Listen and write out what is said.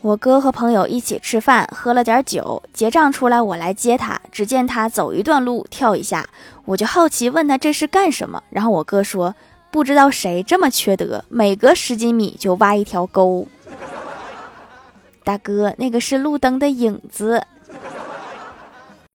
我哥和朋友一起吃饭，喝了点酒，结账出来我来接他，只见他走一段路，跳一下，我就好奇问他这是干什么，然后我哥说不知道谁这么缺德，每隔十几米就挖一条沟。大哥，那个是路灯的影子。